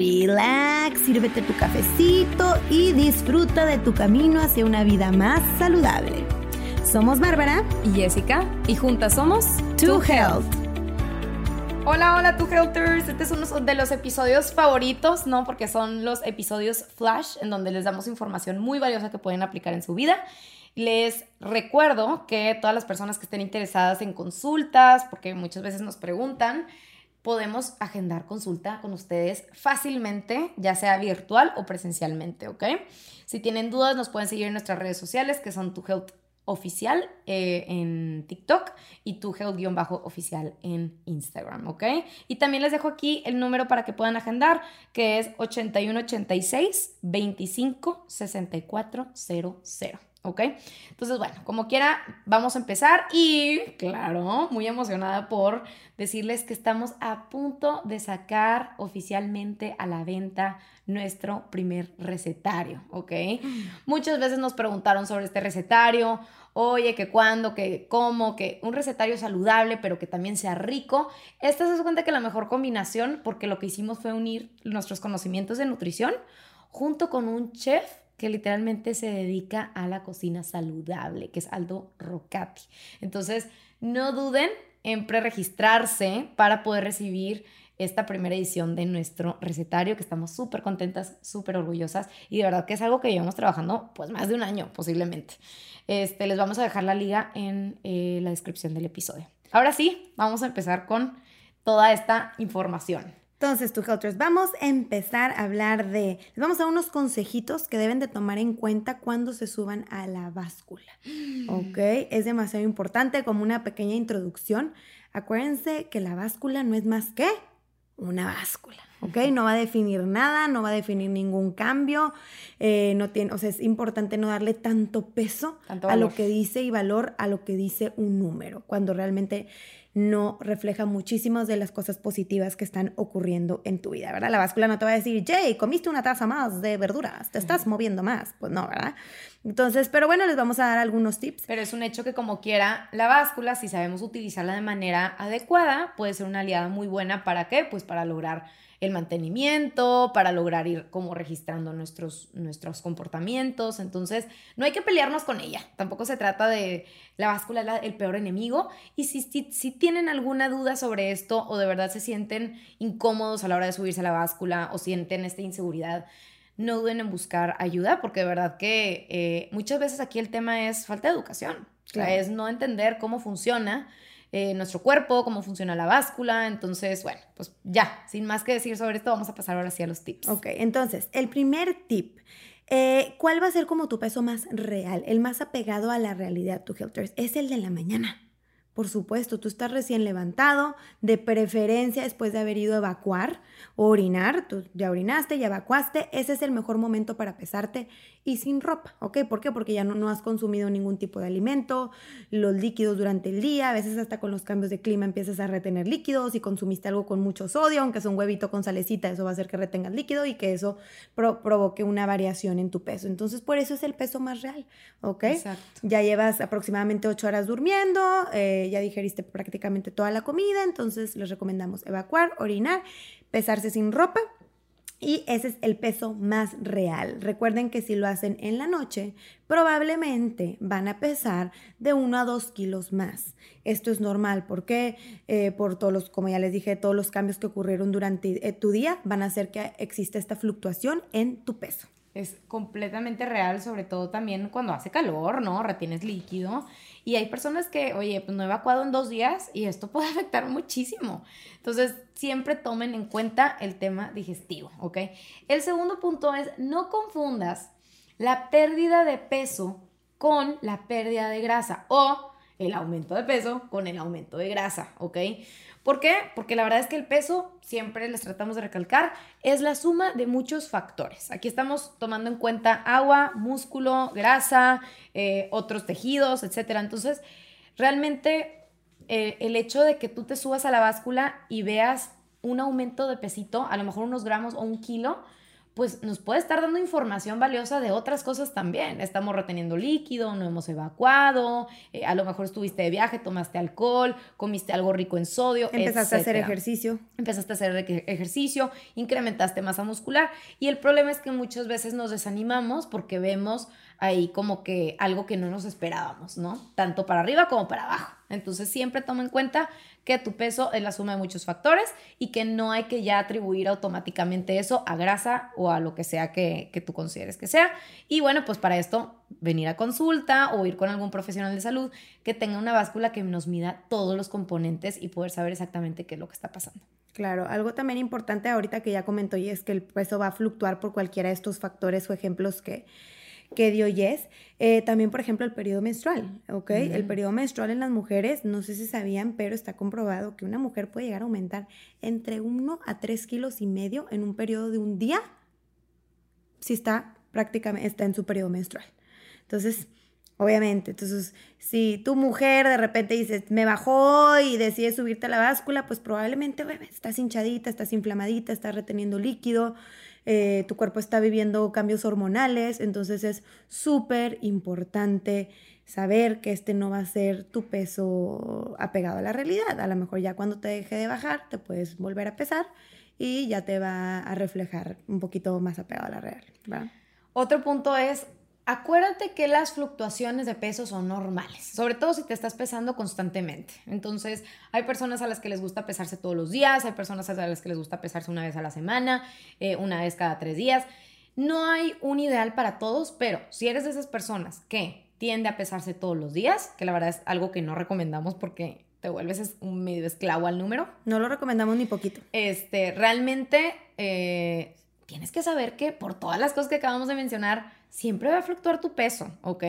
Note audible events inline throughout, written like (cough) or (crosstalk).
relax, sírvete tu cafecito y disfruta de tu camino hacia una vida más saludable. Somos Bárbara y Jessica y juntas somos To Health. Hola, hola, To Healthers. Este es uno de los episodios favoritos, ¿no? Porque son los episodios flash en donde les damos información muy valiosa que pueden aplicar en su vida. Les recuerdo que todas las personas que estén interesadas en consultas, porque muchas veces nos preguntan, podemos agendar consulta con ustedes fácilmente, ya sea virtual o presencialmente, ¿ok? Si tienen dudas, nos pueden seguir en nuestras redes sociales, que son Tu Health Oficial eh, en TikTok y Tu Health-oficial en Instagram, ¿ok? Y también les dejo aquí el número para que puedan agendar, que es 8186 25 64 ¿ok? Entonces, bueno, como quiera, vamos a empezar y, claro, muy emocionada por decirles que estamos a punto de sacar oficialmente a la venta nuestro primer recetario, ¿ok? Muchas veces nos preguntaron sobre este recetario, oye, que cuándo, que cómo, que un recetario saludable, pero que también sea rico. Esta se cuenta que la mejor combinación, porque lo que hicimos fue unir nuestros conocimientos de nutrición junto con un chef que literalmente se dedica a la cocina saludable, que es Aldo Rocati. Entonces, no duden en preregistrarse para poder recibir esta primera edición de nuestro recetario, que estamos súper contentas, súper orgullosas y de verdad que es algo que llevamos trabajando pues más de un año posiblemente. Este, les vamos a dejar la liga en eh, la descripción del episodio. Ahora sí, vamos a empezar con toda esta información. Entonces, tú, Helters, vamos a empezar a hablar de, les vamos a unos consejitos que deben de tomar en cuenta cuando se suban a la báscula, ¿ok? Es demasiado importante como una pequeña introducción. Acuérdense que la báscula no es más que una báscula, ¿ok? No va a definir nada, no va a definir ningún cambio, eh, no tiene, o sea, es importante no darle tanto peso a lo que dice y valor a lo que dice un número, cuando realmente no refleja muchísimas de las cosas positivas que están ocurriendo en tu vida, ¿verdad? La báscula no te va a decir, Jay, comiste una taza más de verduras, te estás moviendo más. Pues no, ¿verdad? Entonces, pero bueno, les vamos a dar algunos tips. Pero es un hecho que como quiera, la báscula, si sabemos utilizarla de manera adecuada, puede ser una aliada muy buena para qué? Pues para lograr el mantenimiento, para lograr ir como registrando nuestros, nuestros comportamientos. Entonces, no hay que pelearnos con ella. Tampoco se trata de la báscula el peor enemigo. Y si, si, si tienen alguna duda sobre esto o de verdad se sienten incómodos a la hora de subirse a la báscula o sienten esta inseguridad, no duden en buscar ayuda, porque de verdad que eh, muchas veces aquí el tema es falta de educación. O sea, es no entender cómo funciona eh, nuestro cuerpo, cómo funciona la báscula. Entonces, bueno, pues ya, sin más que decir sobre esto, vamos a pasar ahora sí a los tips. Ok, entonces, el primer tip. Eh, ¿Cuál va a ser como tu peso más real, el más apegado a la realidad, tu Helters? Es el de la mañana. Por supuesto, tú estás recién levantado, de preferencia después de haber ido a evacuar o orinar, tú ya orinaste, ya evacuaste, ese es el mejor momento para pesarte y sin ropa, ¿ok? ¿Por qué? Porque ya no, no has consumido ningún tipo de alimento, los líquidos durante el día, a veces hasta con los cambios de clima empiezas a retener líquidos y consumiste algo con mucho sodio, aunque es un huevito con salecita, eso va a hacer que retengas líquido y que eso provoque una variación en tu peso. Entonces, por eso es el peso más real, ¿ok? Exacto. Ya llevas aproximadamente ocho horas durmiendo, eh, ya digeriste prácticamente toda la comida, entonces les recomendamos evacuar, orinar, pesarse sin ropa. Y ese es el peso más real. Recuerden que si lo hacen en la noche, probablemente van a pesar de 1 a 2 kilos más. Esto es normal porque eh, por todos los, como ya les dije, todos los cambios que ocurrieron durante eh, tu día van a hacer que exista esta fluctuación en tu peso. Es completamente real, sobre todo también cuando hace calor, ¿no? Retienes líquido y hay personas que, oye, pues no he evacuado en dos días y esto puede (laughs) afectar muchísimo. Entonces, siempre tomen en cuenta el tema digestivo, ¿ok? El segundo punto es, no confundas la pérdida de peso con la pérdida de grasa o el aumento de peso con el aumento de grasa, ¿ok? ¿Por qué? Porque la verdad es que el peso, siempre les tratamos de recalcar, es la suma de muchos factores. Aquí estamos tomando en cuenta agua, músculo, grasa, eh, otros tejidos, etc. Entonces, realmente eh, el hecho de que tú te subas a la báscula y veas un aumento de pesito, a lo mejor unos gramos o un kilo, pues nos puede estar dando información valiosa de otras cosas también. Estamos reteniendo líquido, no hemos evacuado, eh, a lo mejor estuviste de viaje, tomaste alcohol, comiste algo rico en sodio. Empezaste a hacer ejercicio. Empezaste a hacer ejercicio, incrementaste masa muscular y el problema es que muchas veces nos desanimamos porque vemos ahí como que algo que no nos esperábamos, ¿no? Tanto para arriba como para abajo. Entonces siempre toma en cuenta que tu peso es la suma de muchos factores y que no hay que ya atribuir automáticamente eso a grasa o a lo que sea que, tú consideres que sea. Y bueno, pues para esto venir a consulta o ir con algún profesional de salud que tenga una báscula que nos mida todos los componentes y poder saber exactamente qué es lo que está pasando. Claro, algo también importante ahorita que ya comentó y es que el peso va a fluctuar por cualquiera de estos factores o ejemplos que, que dio Yes. Eh, también, por ejemplo, el periodo menstrual, ¿ok? El periodo menstrual en las mujeres, no sé si sabían, pero está comprobado que una mujer puede llegar a aumentar entre 1 a 3 kilos y medio en un periodo de un día si está prácticamente, está en su periodo menstrual. Entonces, obviamente, entonces, si tu mujer de repente dices, me bajó y decide subirte a la báscula, pues probablemente estás hinchadita, estás inflamadita, estás reteniendo líquido, eh, tu cuerpo está viviendo cambios hormonales, entonces es súper importante saber que este no va a ser tu peso apegado a la realidad. A lo mejor ya cuando te deje de bajar, te puedes volver a pesar y ya te va a reflejar un poquito más apegado a la real. Otro punto es acuérdate que las fluctuaciones de peso son normales, sobre todo si te estás pesando constantemente. Entonces, hay personas a las que les gusta pesarse todos los días, hay personas a las que les gusta pesarse una vez a la semana, eh, una vez cada tres días. No hay un ideal para todos, pero si eres de esas personas que tiende a pesarse todos los días, que la verdad es algo que no recomendamos porque te vuelves un medio esclavo al número. No lo recomendamos ni poquito. Este, realmente eh, tienes que saber que por todas las cosas que acabamos de mencionar, siempre va a fluctuar tu peso, ¿ok?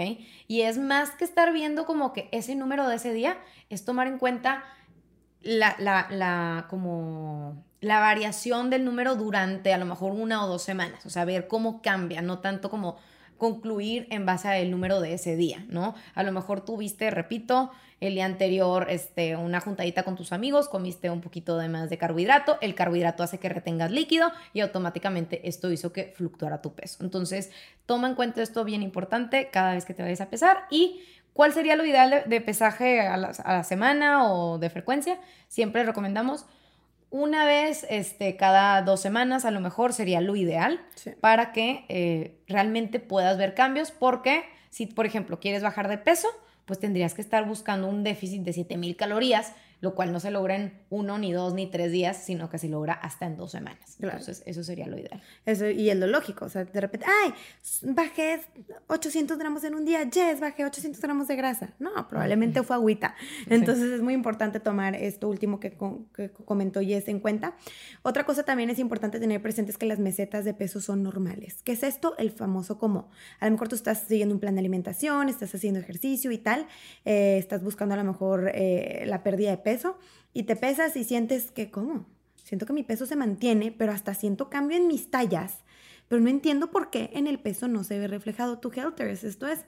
Y es más que estar viendo como que ese número de ese día, es tomar en cuenta la, la, la, como la variación del número durante a lo mejor una o dos semanas, o sea, ver cómo cambia, no tanto como concluir en base al número de ese día, ¿no? A lo mejor tuviste, repito, el día anterior este, una juntadita con tus amigos, comiste un poquito de más de carbohidrato, el carbohidrato hace que retengas líquido y automáticamente esto hizo que fluctuara tu peso. Entonces, toma en cuenta esto bien importante cada vez que te vayas a pesar y ¿cuál sería lo ideal de, pesaje a la semana o de frecuencia? Siempre recomendamos una vez este, cada dos semanas a lo mejor sería lo ideal para que eh, realmente puedas ver cambios porque si por ejemplo quieres bajar de peso, pues tendrías que estar buscando un déficit de 7000 calorías lo cual no se logra en uno, ni dos, ni tres días, sino que se logra hasta en dos semanas. Entonces, eso sería lo ideal. Eso, y es lo lógico, o sea, de repente, ay, bajé 800 gramos en un día, yes, bajé 800 gramos de grasa. No, probablemente fue agüita. Entonces, es muy importante tomar esto último que, que comentó Jess en cuenta. Otra cosa también es importante tener presente es que las mesetas de peso son normales. ¿Qué es esto? El famoso como, a lo mejor tú estás siguiendo un plan de alimentación, estás haciendo ejercicio y tal, eh, estás buscando a lo mejor eh, la pérdida de peso y te pesas y sientes que, ¿cómo? Siento que mi peso se mantiene, pero hasta siento cambio en mis tallas, pero no entiendo por qué en el peso no se ve reflejado tu Helters. Esto es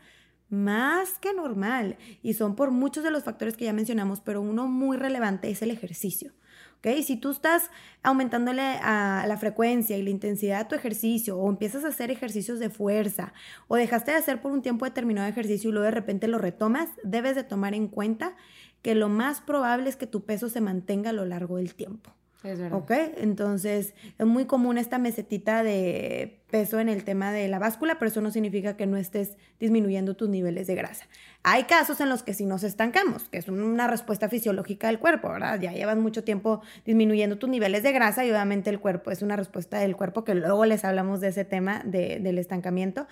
más que normal y son por muchos de los factores que ya mencionamos, pero uno muy relevante es el ejercicio. ¿ok? Si tú estás aumentándole a la frecuencia y la intensidad de tu ejercicio o empiezas a hacer ejercicios de fuerza o dejaste de hacer por un tiempo determinado ejercicio y luego de repente lo retomas, debes de tomar en cuenta que lo más probable es que tu peso se mantenga a lo largo del tiempo. Es verdad. ¿Ok? Entonces, es muy común esta mesetita de peso en el tema de la báscula, pero eso no significa que no estés disminuyendo tus niveles de grasa. Hay casos en los que sí nos estancamos, que es una respuesta fisiológica del cuerpo, ¿verdad? Ya llevas mucho tiempo disminuyendo tus niveles de grasa y obviamente el cuerpo es una respuesta del cuerpo, que luego les hablamos de ese tema del estancamiento.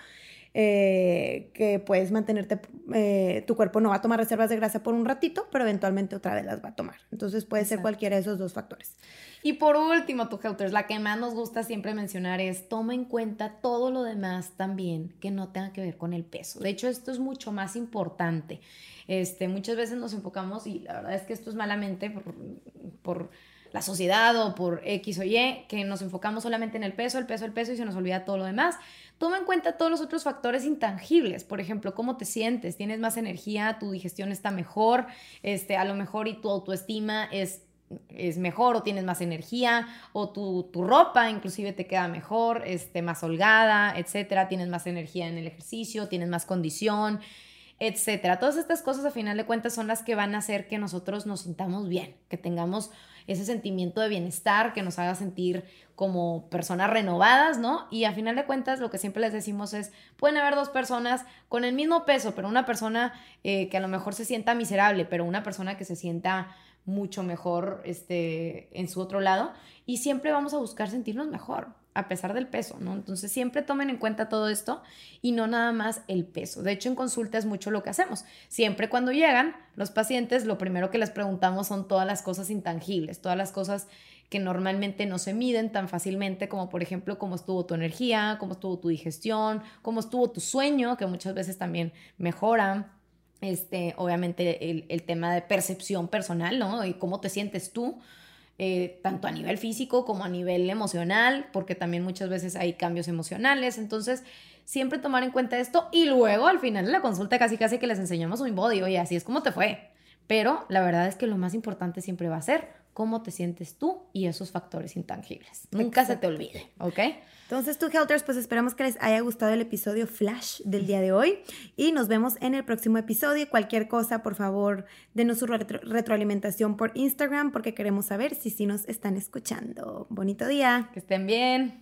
Eh, que puedes mantenerte, eh, tu cuerpo no va a tomar reservas de grasa por un ratito, pero eventualmente otra vez las va a tomar. Entonces puede ser cualquiera de esos dos factores. Y por último, tu Helters, la que más nos gusta siempre mencionar es toma en cuenta cuenta todo lo demás también que no tenga que ver con el peso. De hecho, esto es mucho más importante. Este, muchas veces nos enfocamos, y la verdad es que esto es malamente por, por la sociedad o por X o Y, que nos enfocamos solamente en el peso, el peso, el peso y se nos olvida todo lo demás. Toma en cuenta todos los otros factores intangibles, por ejemplo, cómo te sientes, tienes más energía, tu digestión está mejor, este, a lo mejor y tu autoestima es es mejor o tienes más energía o tu, ropa inclusive te queda mejor, este, más holgada, etcétera, tienes más energía en el ejercicio, tienes más condición, etcétera. Todas estas cosas a final de cuentas son las que van a hacer que nosotros nos sintamos bien, que tengamos ese sentimiento de bienestar, que nos haga sentir como personas renovadas, ¿no? Y a final de cuentas lo que siempre les decimos es, pueden haber dos personas con el mismo peso, pero una persona eh, que a lo mejor se sienta miserable, pero una persona que se sienta mucho mejor este, en su otro lado y siempre vamos a buscar sentirnos mejor a pesar del peso, ¿no? Entonces siempre tomen en cuenta todo esto y no nada más el peso. De hecho, en consulta es mucho lo que hacemos. Siempre cuando llegan los pacientes, lo primero que les preguntamos son todas las cosas intangibles, todas las cosas que normalmente no se miden tan fácilmente, como por ejemplo cómo estuvo tu energía, cómo estuvo tu digestión, cómo estuvo tu sueño, que muchas veces también mejora este, obviamente el, tema de percepción personal, ¿no? Y cómo te sientes tú, eh, tanto a nivel físico como a nivel emocional, porque también muchas veces hay cambios emocionales, entonces siempre tomar en cuenta esto y luego al final de la consulta casi casi que les enseñamos un body, oye, así es como te fue. Pero la verdad es que lo más importante siempre va a ser cómo te sientes tú y esos factores intangibles. Nunca se te olvide, ¿ok? Entonces, tú, Helters, pues esperamos que les haya gustado el episodio Flash del día de hoy y nos vemos en el próximo episodio. Cualquier cosa, por favor, denos su retroalimentación por Instagram porque queremos saber si sí nos están escuchando. Bonito día. Que estén bien.